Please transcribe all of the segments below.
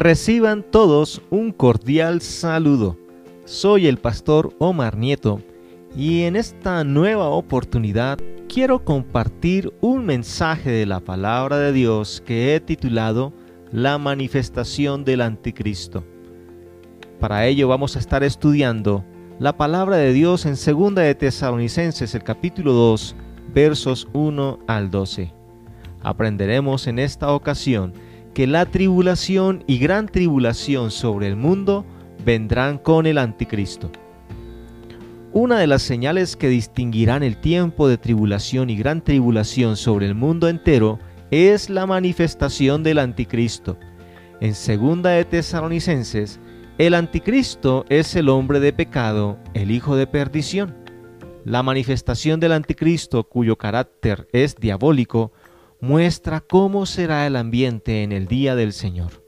Reciban todos un cordial saludo. Soy el pastor Omar Nieto y en esta nueva oportunidad quiero compartir un mensaje de la palabra de Dios que he titulado La manifestación del anticristo. Para ello vamos a estar estudiando la palabra de Dios en 2 de Tesalonicenses el capítulo 2 versos 1 al 12. Aprenderemos en esta ocasión que la tribulación y gran tribulación sobre el mundo vendrán con el anticristo. Una de las señales que distinguirán el tiempo de tribulación y gran tribulación sobre el mundo entero es la manifestación del anticristo. En segunda de Tesalonicenses, el anticristo es el hombre de pecado, el hijo de perdición. La manifestación del anticristo, cuyo carácter es diabólico, muestra cómo será el ambiente en el día del Señor.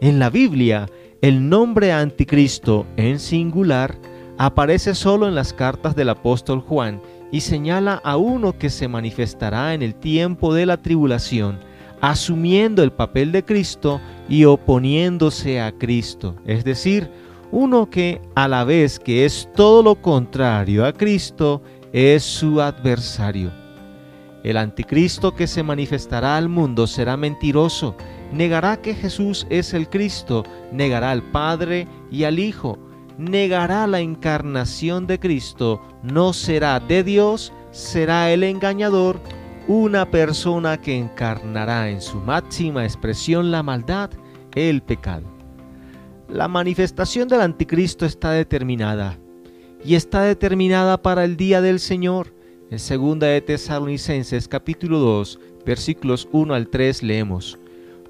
En la Biblia, el nombre anticristo en singular aparece solo en las cartas del apóstol Juan y señala a uno que se manifestará en el tiempo de la tribulación, asumiendo el papel de Cristo y oponiéndose a Cristo, es decir, uno que a la vez que es todo lo contrario a Cristo, es su adversario. El anticristo que se manifestará al mundo será mentiroso, negará que Jesús es el Cristo, negará al Padre y al Hijo, negará la encarnación de Cristo, no será de Dios, será el engañador, una persona que encarnará en su máxima expresión la maldad, el pecado. La manifestación del anticristo está determinada y está determinada para el día del Señor. En 2 de Tesalonicenses capítulo 2, versículos 1 al 3 leemos: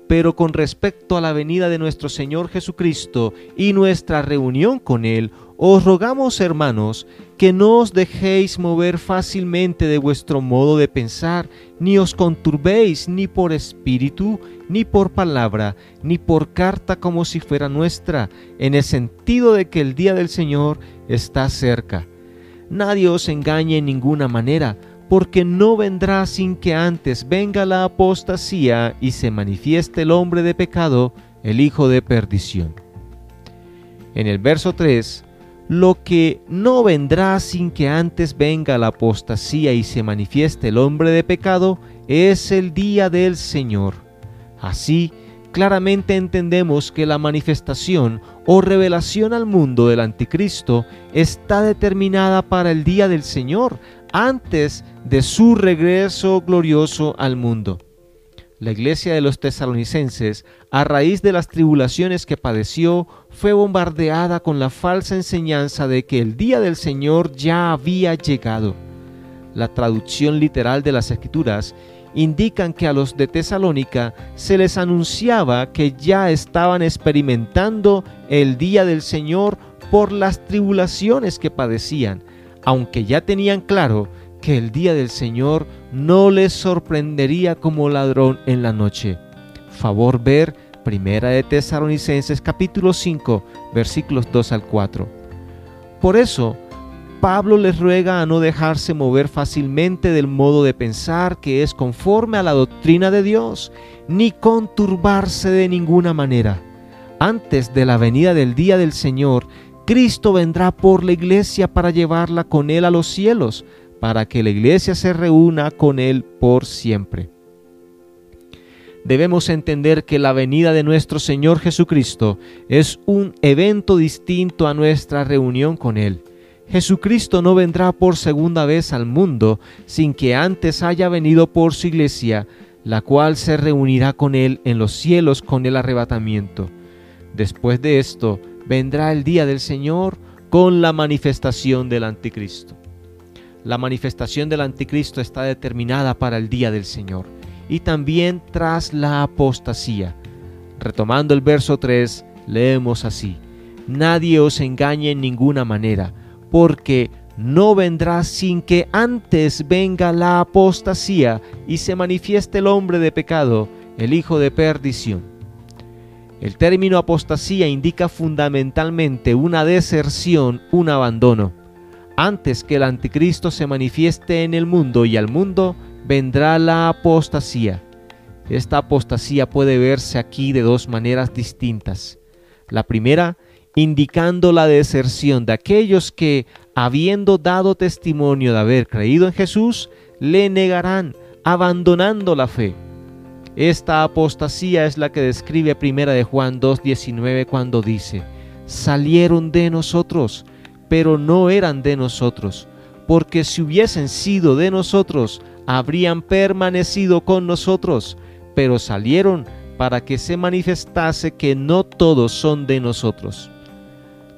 Pero con respecto a la venida de nuestro Señor Jesucristo y nuestra reunión con Él, os rogamos, hermanos, que no os dejéis mover fácilmente de vuestro modo de pensar, ni os conturbéis ni por espíritu, ni por palabra, ni por carta como si fuera nuestra, en el sentido de que el día del Señor está cerca Nadie os engañe en ninguna manera, porque no vendrá sin que antes venga la apostasía y se manifieste el hombre de pecado, el hijo de perdición. En el verso 3, lo que no vendrá sin que antes venga la apostasía y se manifieste el hombre de pecado es el día del Señor. Así, claramente entendemos que la manifestación o revelación al mundo del anticristo está determinada para el día del Señor, antes de su regreso glorioso al mundo. La iglesia de los tesalonicenses, a raíz de las tribulaciones que padeció, fue bombardeada con la falsa enseñanza de que el día del Señor ya había llegado. La traducción literal de las escrituras indican que a los de Tesalónica se les anunciaba que ya estaban experimentando el día del Señor por las tribulaciones que padecían, aunque ya tenían claro que el día del Señor no les sorprendería como ladrón en la noche. Favor ver Primera de Tesalonicenses capítulo 5 versículos 2 al 4. Por eso, Pablo les ruega a no dejarse mover fácilmente del modo de pensar que es conforme a la doctrina de Dios, ni conturbarse de ninguna manera. Antes de la venida del día del Señor, Cristo vendrá por la iglesia para llevarla con Él a los cielos, para que la iglesia se reúna con Él por siempre. Debemos entender que la venida de nuestro Señor Jesucristo es un evento distinto a nuestra reunión con Él. Jesucristo no vendrá por segunda vez al mundo sin que antes haya venido por su iglesia, la cual se reunirá con él en los cielos con el arrebatamiento. Después de esto vendrá el día del Señor con la manifestación del anticristo. La manifestación del anticristo está determinada para el día del Señor y también tras la apostasía. Retomando el verso 3, leemos así, Nadie os engañe en ninguna manera porque no vendrá sin que antes venga la apostasía y se manifieste el hombre de pecado, el hijo de perdición. El término apostasía indica fundamentalmente una deserción, un abandono. Antes que el anticristo se manifieste en el mundo y al mundo, vendrá la apostasía. Esta apostasía puede verse aquí de dos maneras distintas. La primera, indicando la deserción de aquellos que, habiendo dado testimonio de haber creído en Jesús, le negarán, abandonando la fe. Esta apostasía es la que describe primera de Juan 2:19 cuando dice: salieron de nosotros, pero no eran de nosotros, porque si hubiesen sido de nosotros, habrían permanecido con nosotros, pero salieron para que se manifestase que no todos son de nosotros.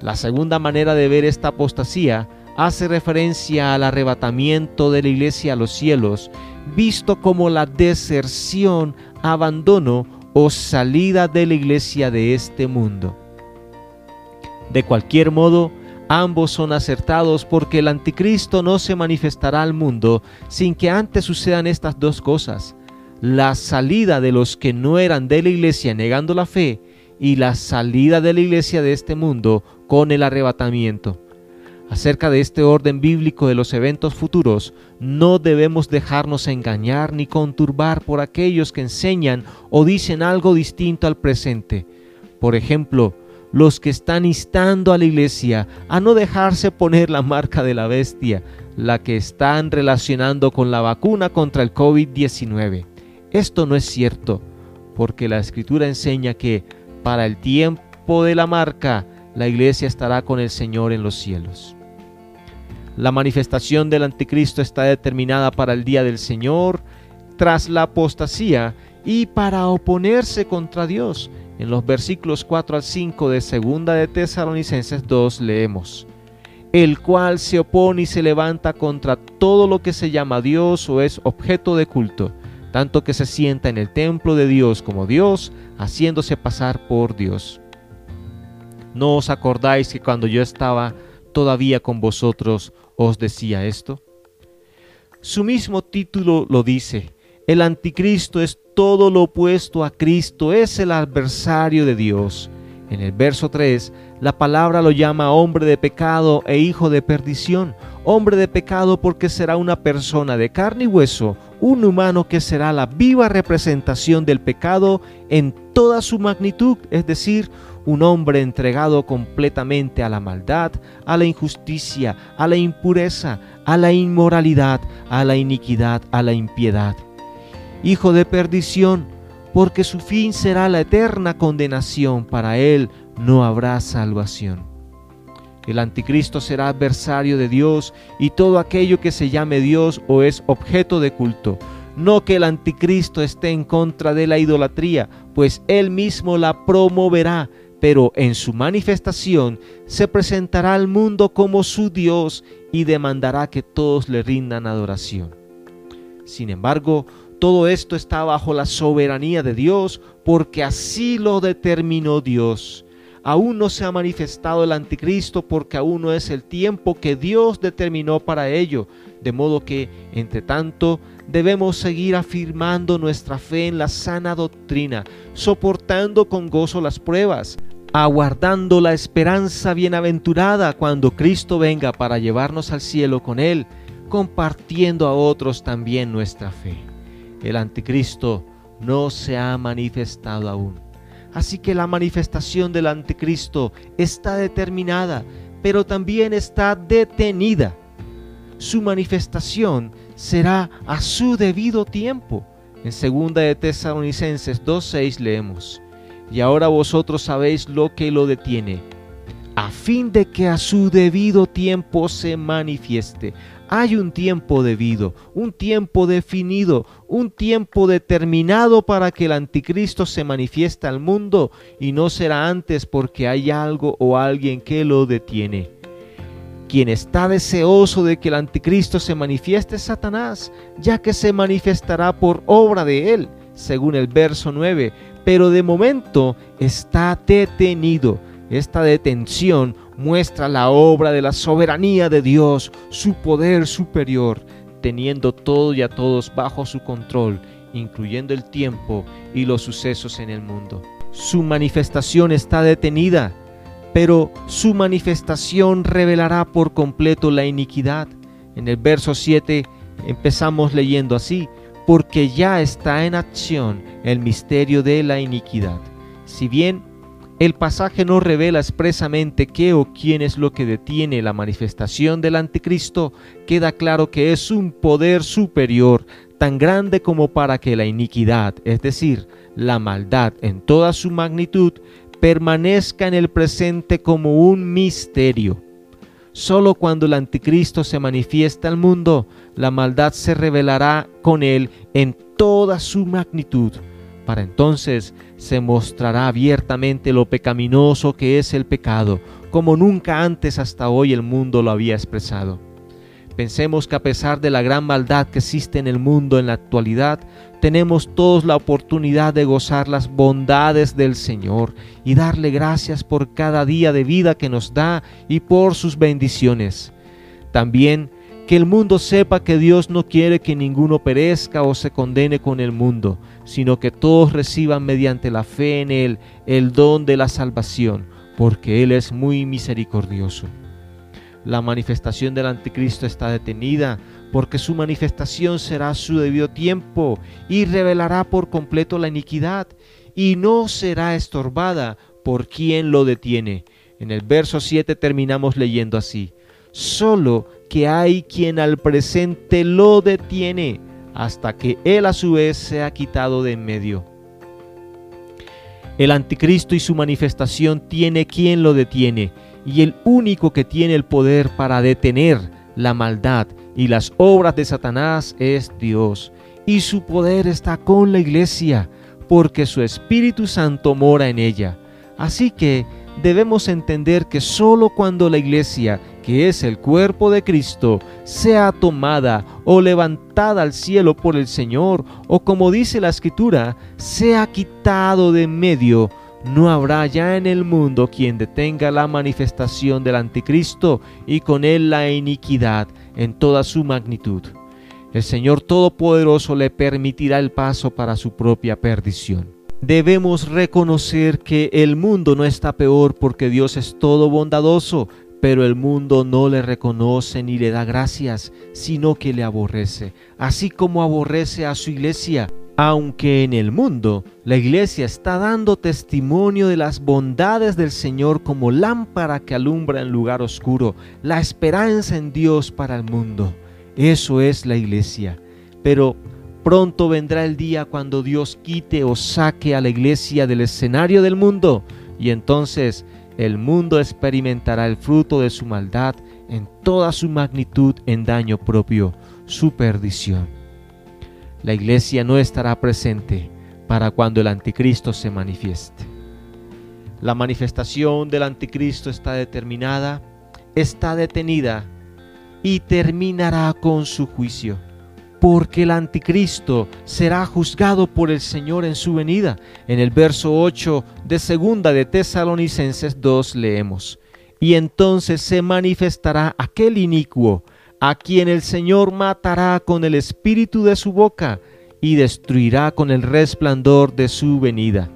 La segunda manera de ver esta apostasía hace referencia al arrebatamiento de la iglesia a los cielos, visto como la deserción, abandono o salida de la iglesia de este mundo. De cualquier modo, ambos son acertados porque el anticristo no se manifestará al mundo sin que antes sucedan estas dos cosas, la salida de los que no eran de la iglesia negando la fe y la salida de la iglesia de este mundo con el arrebatamiento. Acerca de este orden bíblico de los eventos futuros, no debemos dejarnos engañar ni conturbar por aquellos que enseñan o dicen algo distinto al presente. Por ejemplo, los que están instando a la iglesia a no dejarse poner la marca de la bestia, la que están relacionando con la vacuna contra el COVID-19. Esto no es cierto, porque la escritura enseña que para el tiempo de la marca, la iglesia estará con el Señor en los cielos. La manifestación del anticristo está determinada para el día del Señor, tras la apostasía y para oponerse contra Dios. En los versículos 4 al 5 de segunda de Tesalonicenses 2 leemos, el cual se opone y se levanta contra todo lo que se llama Dios o es objeto de culto, tanto que se sienta en el templo de Dios como Dios, haciéndose pasar por Dios. ¿No os acordáis que cuando yo estaba todavía con vosotros os decía esto? Su mismo título lo dice. El anticristo es todo lo opuesto a Cristo, es el adversario de Dios. En el verso 3, la palabra lo llama hombre de pecado e hijo de perdición. Hombre de pecado porque será una persona de carne y hueso, un humano que será la viva representación del pecado en toda su magnitud, es decir, un hombre entregado completamente a la maldad, a la injusticia, a la impureza, a la inmoralidad, a la iniquidad, a la impiedad. Hijo de perdición, porque su fin será la eterna condenación, para él no habrá salvación. El anticristo será adversario de Dios y todo aquello que se llame Dios o es objeto de culto. No que el anticristo esté en contra de la idolatría, pues él mismo la promoverá pero en su manifestación se presentará al mundo como su Dios y demandará que todos le rindan adoración. Sin embargo, todo esto está bajo la soberanía de Dios porque así lo determinó Dios. Aún no se ha manifestado el anticristo porque aún no es el tiempo que Dios determinó para ello, de modo que, entre tanto, debemos seguir afirmando nuestra fe en la sana doctrina, soportando con gozo las pruebas, aguardando la esperanza bienaventurada cuando Cristo venga para llevarnos al cielo con Él, compartiendo a otros también nuestra fe. El anticristo no se ha manifestado aún. Así que la manifestación del anticristo está determinada, pero también está detenida. Su manifestación será a su debido tiempo. En 2 de Tesalonicenses 2.6 leemos, y ahora vosotros sabéis lo que lo detiene, a fin de que a su debido tiempo se manifieste. Hay un tiempo debido, un tiempo definido, un tiempo determinado para que el anticristo se manifieste al mundo y no será antes porque hay algo o alguien que lo detiene. Quien está deseoso de que el anticristo se manifieste es Satanás, ya que se manifestará por obra de él, según el verso 9, pero de momento está detenido. Esta detención muestra la obra de la soberanía de Dios, su poder superior, teniendo todo y a todos bajo su control, incluyendo el tiempo y los sucesos en el mundo. Su manifestación está detenida, pero su manifestación revelará por completo la iniquidad. En el verso 7 empezamos leyendo así, porque ya está en acción el misterio de la iniquidad. Si bien el pasaje no revela expresamente qué o quién es lo que detiene la manifestación del anticristo, queda claro que es un poder superior tan grande como para que la iniquidad, es decir, la maldad en toda su magnitud, permanezca en el presente como un misterio. Solo cuando el anticristo se manifiesta al mundo, la maldad se revelará con él en toda su magnitud. Para entonces se mostrará abiertamente lo pecaminoso que es el pecado, como nunca antes hasta hoy el mundo lo había expresado. Pensemos que a pesar de la gran maldad que existe en el mundo en la actualidad, tenemos todos la oportunidad de gozar las bondades del Señor y darle gracias por cada día de vida que nos da y por sus bendiciones. También que el mundo sepa que Dios no quiere que ninguno perezca o se condene con el mundo, sino que todos reciban mediante la fe en Él el don de la salvación, porque Él es muy misericordioso. La manifestación del anticristo está detenida porque su manifestación será su debido tiempo y revelará por completo la iniquidad y no será estorbada por quien lo detiene. En el verso 7 terminamos leyendo así, solo que hay quien al presente lo detiene hasta que él a su vez sea quitado de en medio. El anticristo y su manifestación tiene quien lo detiene y el único que tiene el poder para detener la maldad y las obras de Satanás es Dios. Y su poder está con la iglesia, porque su Espíritu Santo mora en ella. Así que debemos entender que sólo cuando la iglesia, que es el cuerpo de Cristo, sea tomada o levantada al cielo por el Señor, o como dice la Escritura, sea quitado de medio, no habrá ya en el mundo quien detenga la manifestación del anticristo y con él la iniquidad en toda su magnitud. El Señor Todopoderoso le permitirá el paso para su propia perdición. Debemos reconocer que el mundo no está peor porque Dios es todo bondadoso, pero el mundo no le reconoce ni le da gracias, sino que le aborrece, así como aborrece a su iglesia. Aunque en el mundo la iglesia está dando testimonio de las bondades del Señor como lámpara que alumbra en lugar oscuro, la esperanza en Dios para el mundo. Eso es la iglesia. Pero pronto vendrá el día cuando Dios quite o saque a la iglesia del escenario del mundo y entonces el mundo experimentará el fruto de su maldad en toda su magnitud en daño propio, su perdición la iglesia no estará presente para cuando el anticristo se manifieste. La manifestación del anticristo está determinada, está detenida y terminará con su juicio, porque el anticristo será juzgado por el Señor en su venida. En el verso 8 de segunda de Tesalonicenses 2 leemos, y entonces se manifestará aquel inicuo a quien el Señor matará con el espíritu de su boca y destruirá con el resplandor de su venida.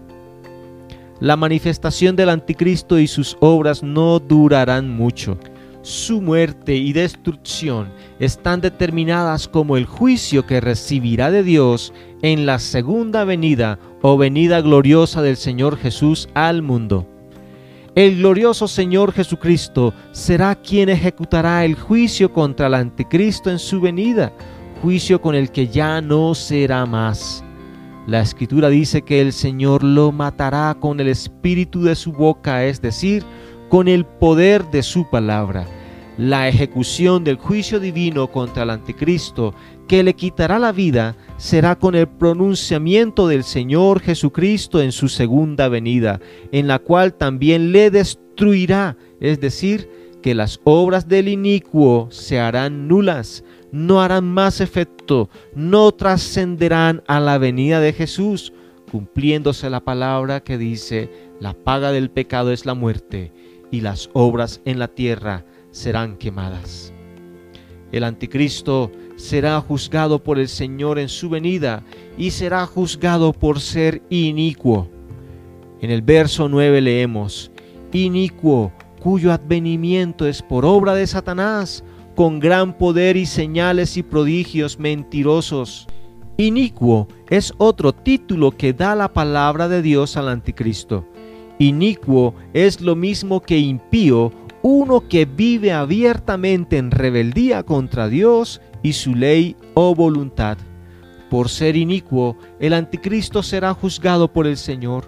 La manifestación del anticristo y sus obras no durarán mucho. Su muerte y destrucción están determinadas como el juicio que recibirá de Dios en la segunda venida o venida gloriosa del Señor Jesús al mundo. El glorioso Señor Jesucristo será quien ejecutará el juicio contra el anticristo en su venida, juicio con el que ya no será más. La escritura dice que el Señor lo matará con el espíritu de su boca, es decir, con el poder de su palabra. La ejecución del juicio divino contra el anticristo que le quitará la vida será con el pronunciamiento del Señor Jesucristo en su segunda venida, en la cual también le destruirá, es decir, que las obras del inicuo se harán nulas, no harán más efecto, no trascenderán a la venida de Jesús, cumpliéndose la palabra que dice, la paga del pecado es la muerte, y las obras en la tierra serán quemadas. El anticristo será juzgado por el Señor en su venida y será juzgado por ser inicuo. En el verso 9 leemos, inicuo cuyo advenimiento es por obra de Satanás, con gran poder y señales y prodigios mentirosos, Inicuo es otro título que da la palabra de Dios al anticristo. Inicuo es lo mismo que impío, uno que vive abiertamente en rebeldía contra Dios y su ley o voluntad. Por ser inicuo, el anticristo será juzgado por el Señor.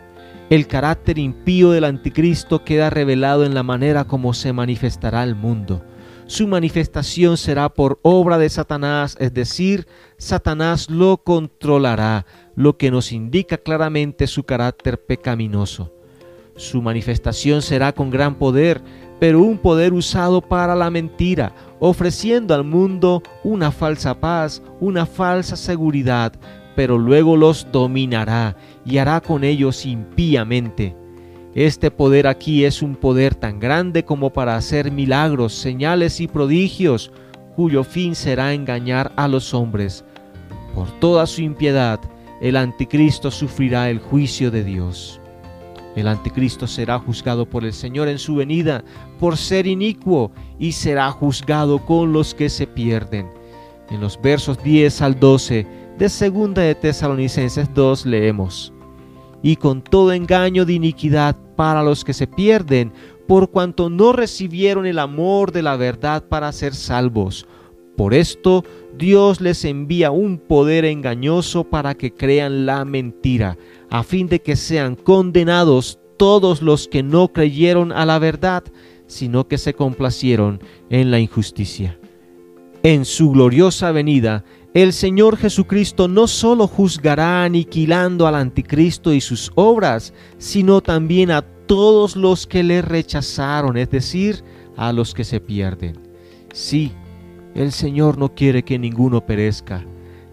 El carácter impío del anticristo queda revelado en la manera como se manifestará al mundo su manifestación será por obra de Satanás, es decir, Satanás lo controlará, lo que nos indica claramente su carácter pecaminoso. Su manifestación será con gran poder, pero un poder usado para la mentira, ofreciendo al mundo una falsa paz, una falsa seguridad, pero luego los dominará y hará con ellos impíamente. Este poder aquí es un poder tan grande como para hacer milagros, señales y prodigios, cuyo fin será engañar a los hombres. Por toda su impiedad, el anticristo sufrirá el juicio de Dios. El anticristo será juzgado por el Señor en su venida por ser inicuo y será juzgado con los que se pierden. En los versos 10 al 12 de Segunda de Tesalonicenses 2 leemos: y con todo engaño de iniquidad para los que se pierden, por cuanto no recibieron el amor de la verdad para ser salvos. Por esto Dios les envía un poder engañoso para que crean la mentira, a fin de que sean condenados todos los que no creyeron a la verdad, sino que se complacieron en la injusticia. En su gloriosa venida, el Señor Jesucristo no solo juzgará aniquilando al anticristo y sus obras, sino también a todos los que le rechazaron, es decir, a los que se pierden. Sí, el Señor no quiere que ninguno perezca,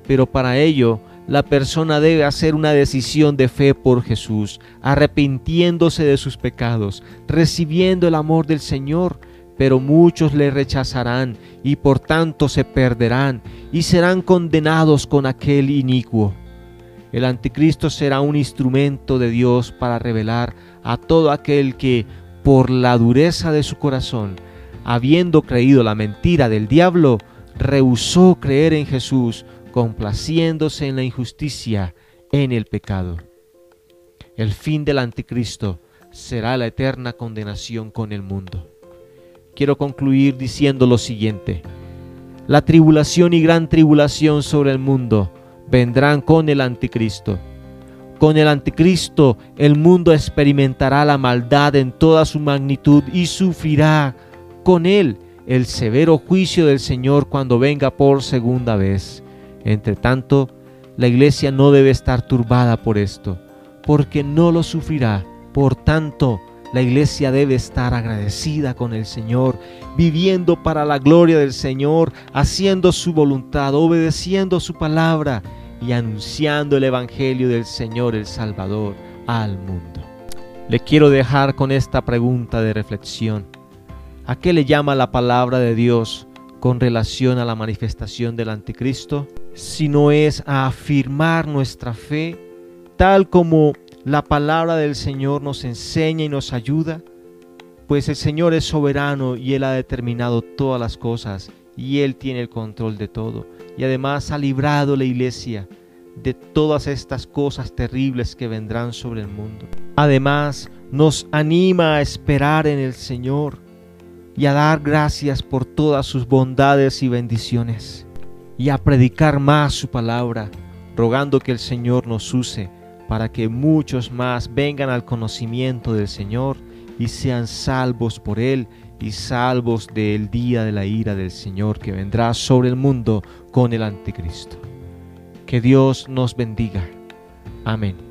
pero para ello la persona debe hacer una decisión de fe por Jesús, arrepintiéndose de sus pecados, recibiendo el amor del Señor, pero muchos le rechazarán y por tanto se perderán y serán condenados con aquel inicuo. El anticristo será un instrumento de Dios para revelar a todo aquel que, por la dureza de su corazón, habiendo creído la mentira del diablo, rehusó creer en Jesús, complaciéndose en la injusticia, en el pecado. El fin del anticristo será la eterna condenación con el mundo quiero concluir diciendo lo siguiente. La tribulación y gran tribulación sobre el mundo vendrán con el anticristo. Con el anticristo el mundo experimentará la maldad en toda su magnitud y sufrirá con él el severo juicio del Señor cuando venga por segunda vez. Entre tanto, la iglesia no debe estar turbada por esto, porque no lo sufrirá. Por tanto, la iglesia debe estar agradecida con el Señor, viviendo para la gloria del Señor, haciendo su voluntad, obedeciendo su palabra y anunciando el Evangelio del Señor el Salvador al mundo. Le quiero dejar con esta pregunta de reflexión. ¿A qué le llama la palabra de Dios con relación a la manifestación del anticristo? Si no es a afirmar nuestra fe, tal como la palabra del Señor nos enseña y nos ayuda, pues el Señor es soberano y Él ha determinado todas las cosas y Él tiene el control de todo. Y además ha librado la iglesia de todas estas cosas terribles que vendrán sobre el mundo. Además nos anima a esperar en el Señor y a dar gracias por todas sus bondades y bendiciones y a predicar más su palabra, rogando que el Señor nos use para que muchos más vengan al conocimiento del Señor y sean salvos por Él y salvos del día de la ira del Señor que vendrá sobre el mundo con el anticristo. Que Dios nos bendiga. Amén.